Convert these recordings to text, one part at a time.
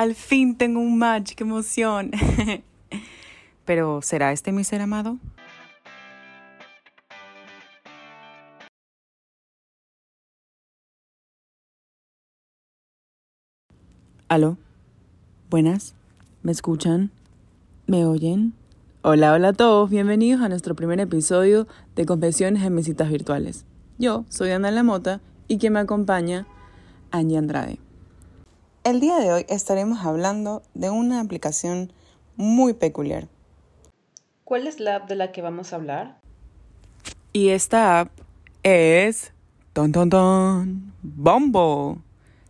al fin tengo un match, qué emoción. Pero, ¿será este mi ser amado? ¿Aló? Buenas, ¿me escuchan? ¿Me oyen? Hola, hola a todos, bienvenidos a nuestro primer episodio de Confesiones en Mesitas Virtuales. Yo soy Ana Lamota y quien me acompaña, Angie Andrade. El día de hoy estaremos hablando de una aplicación muy peculiar. ¿Cuál es la app de la que vamos a hablar? Y esta app es... ¡Ton, ton, ton! ¡Bumble!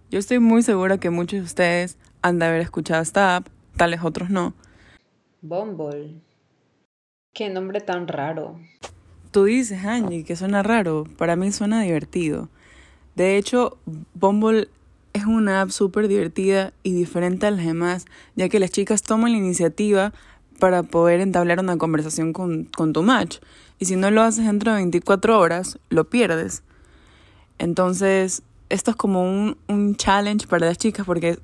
Yo estoy muy segura que muchos de ustedes han de haber escuchado esta app, tales otros no. Bumble. Qué nombre tan raro. Tú dices, Angie, que suena raro. Para mí suena divertido. De hecho, Bumble es una app súper divertida y diferente a las demás, ya que las chicas toman la iniciativa para poder entablar una conversación con, con tu match. Y si no lo haces dentro de 24 horas, lo pierdes. Entonces, esto es como un, un challenge para las chicas porque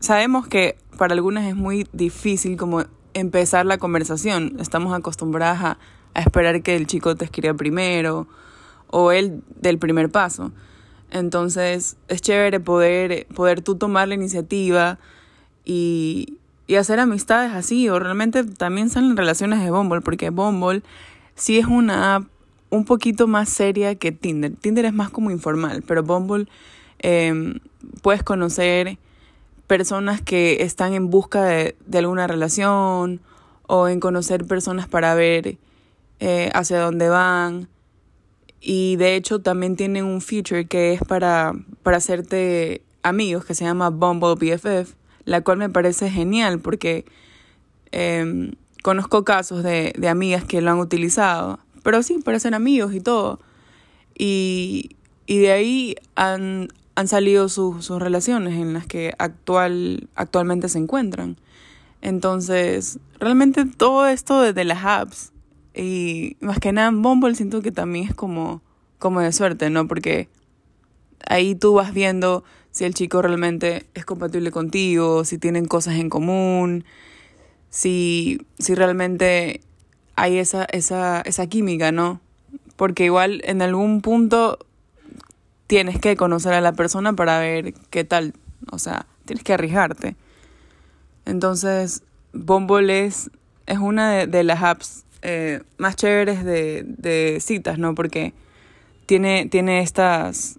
sabemos que para algunas es muy difícil como empezar la conversación. Estamos acostumbradas a, a esperar que el chico te escriba primero o él del primer paso. Entonces es chévere poder, poder tú tomar la iniciativa y, y hacer amistades así. O realmente también salen relaciones de Bumble, porque Bumble sí es una app un poquito más seria que Tinder. Tinder es más como informal, pero Bumble eh, puedes conocer personas que están en busca de, de, alguna relación o en conocer personas para ver eh, hacia dónde van. Y de hecho también tienen un feature que es para, para hacerte amigos, que se llama Bumble BFF, la cual me parece genial porque eh, conozco casos de, de amigas que lo han utilizado pero sí, para ser amigos y todo. Y, y de ahí han, han salido sus, sus relaciones en las que actual, actualmente se encuentran. Entonces, realmente todo esto desde las apps y más que nada en Bumble siento que también es como, como de suerte, ¿no? Porque ahí tú vas viendo si el chico realmente es compatible contigo, si tienen cosas en común, si, si realmente hay esa, esa, esa química, ¿no? Porque igual en algún punto tienes que conocer a la persona para ver qué tal, o sea, tienes que arriesgarte. Entonces, Bumble es, es una de, de las apps eh, más chéveres de, de, citas, ¿no? Porque tiene, tiene estas,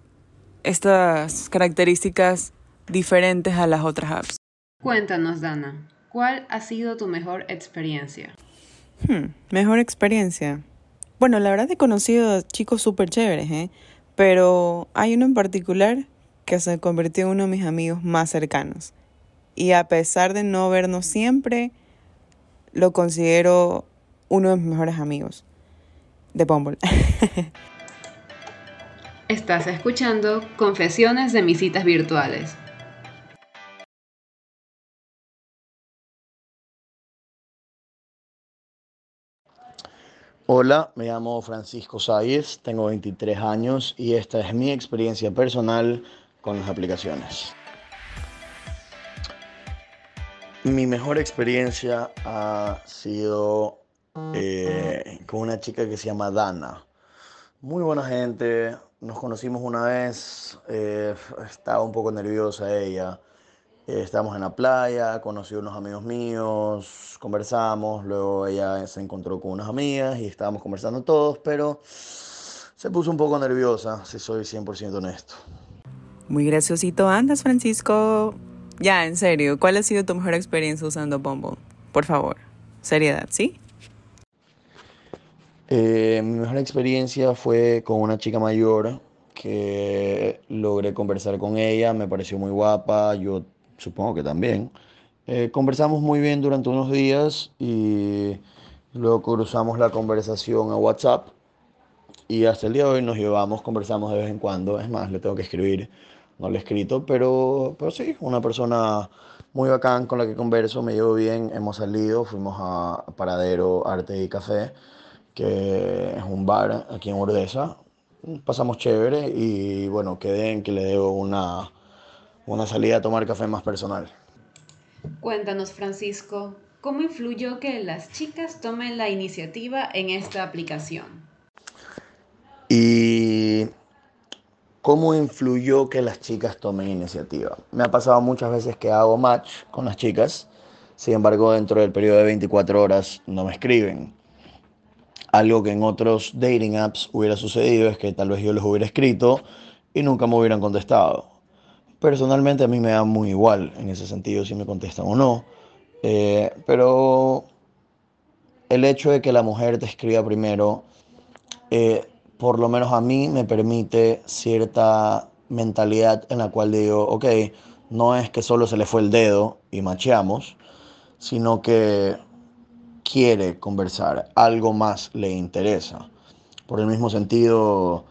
estas características diferentes a las otras apps. Cuéntanos, Dana, ¿cuál ha sido tu mejor experiencia? Hmm, mejor experiencia. Bueno, la verdad he conocido chicos súper chéveres, ¿eh? Pero hay uno en particular que se convirtió en uno de mis amigos más cercanos. Y a pesar de no vernos siempre, lo considero uno de mis mejores amigos de Bumble. Estás escuchando Confesiones de mis citas virtuales. Hola, me llamo Francisco Sáez, tengo 23 años y esta es mi experiencia personal con las aplicaciones. Mi mejor experiencia ha sido eh, con una chica que se llama Dana. Muy buena gente, nos conocimos una vez, eh, estaba un poco nerviosa ella eh, estábamos en la playa, conocí unos amigos míos, conversamos, luego ella se encontró con unas amigas y estábamos conversando todos, pero se puso un poco nerviosa, si soy 100% honesto. Muy graciosito andas, Francisco. Ya, en serio, ¿cuál ha sido tu mejor experiencia usando Bumble? Por favor, seriedad, ¿sí? Eh, mi mejor experiencia fue con una chica mayor que logré conversar con ella, me pareció muy guapa, yo supongo que también. Eh, conversamos muy bien durante unos días y luego cruzamos la conversación a WhatsApp y hasta el día de hoy nos llevamos, conversamos de vez en cuando. Es más, le tengo que escribir, no le he escrito, pero, pero sí, una persona muy bacán con la que converso, me llevo bien, hemos salido, fuimos a Paradero Arte y Café, que es un bar aquí en Urdesa. Pasamos chévere y bueno, quedé en que le debo una una salida a tomar café más personal. Cuéntanos, Francisco, ¿cómo influyó que las chicas tomen la iniciativa en esta aplicación? Y ¿Cómo influyó que las chicas tomen iniciativa? Me ha pasado muchas veces que hago match con las chicas, sin embargo dentro del periodo de 24 horas no me escriben. Algo que en otros dating apps hubiera sucedido es que tal vez yo les hubiera escrito y nunca me hubieran contestado. Personalmente a mí me da muy igual en ese sentido si me contestan o no, eh, pero el hecho de que la mujer te escriba primero eh, por lo menos a mí me permite cierta mentalidad en la cual digo, ok, no es que solo se le fue el dedo y macheamos, sino que quiere conversar, algo más le interesa. Por el mismo sentido,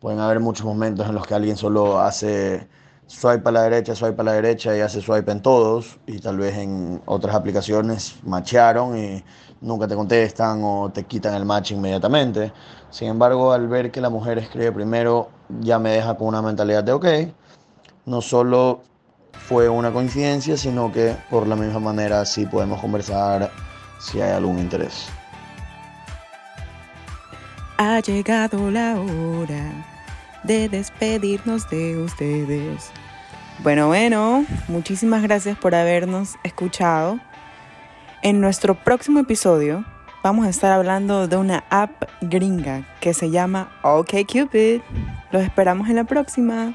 pueden haber muchos momentos en los que alguien solo hace swipe a la derecha, swipe a la derecha y hace swipe en todos y tal vez en otras aplicaciones machearon y nunca te contestan o te quitan el match inmediatamente. Sin embargo, al ver que la mujer escribe primero, ya me deja con una mentalidad de, ok, no solo fue una coincidencia, sino que por la misma manera sí podemos conversar si hay algún interés. Ha llegado la hora de despedirnos de ustedes. Bueno, bueno, muchísimas gracias por habernos escuchado. En nuestro próximo episodio vamos a estar hablando de una app gringa que se llama OkCupid. Los esperamos en la próxima.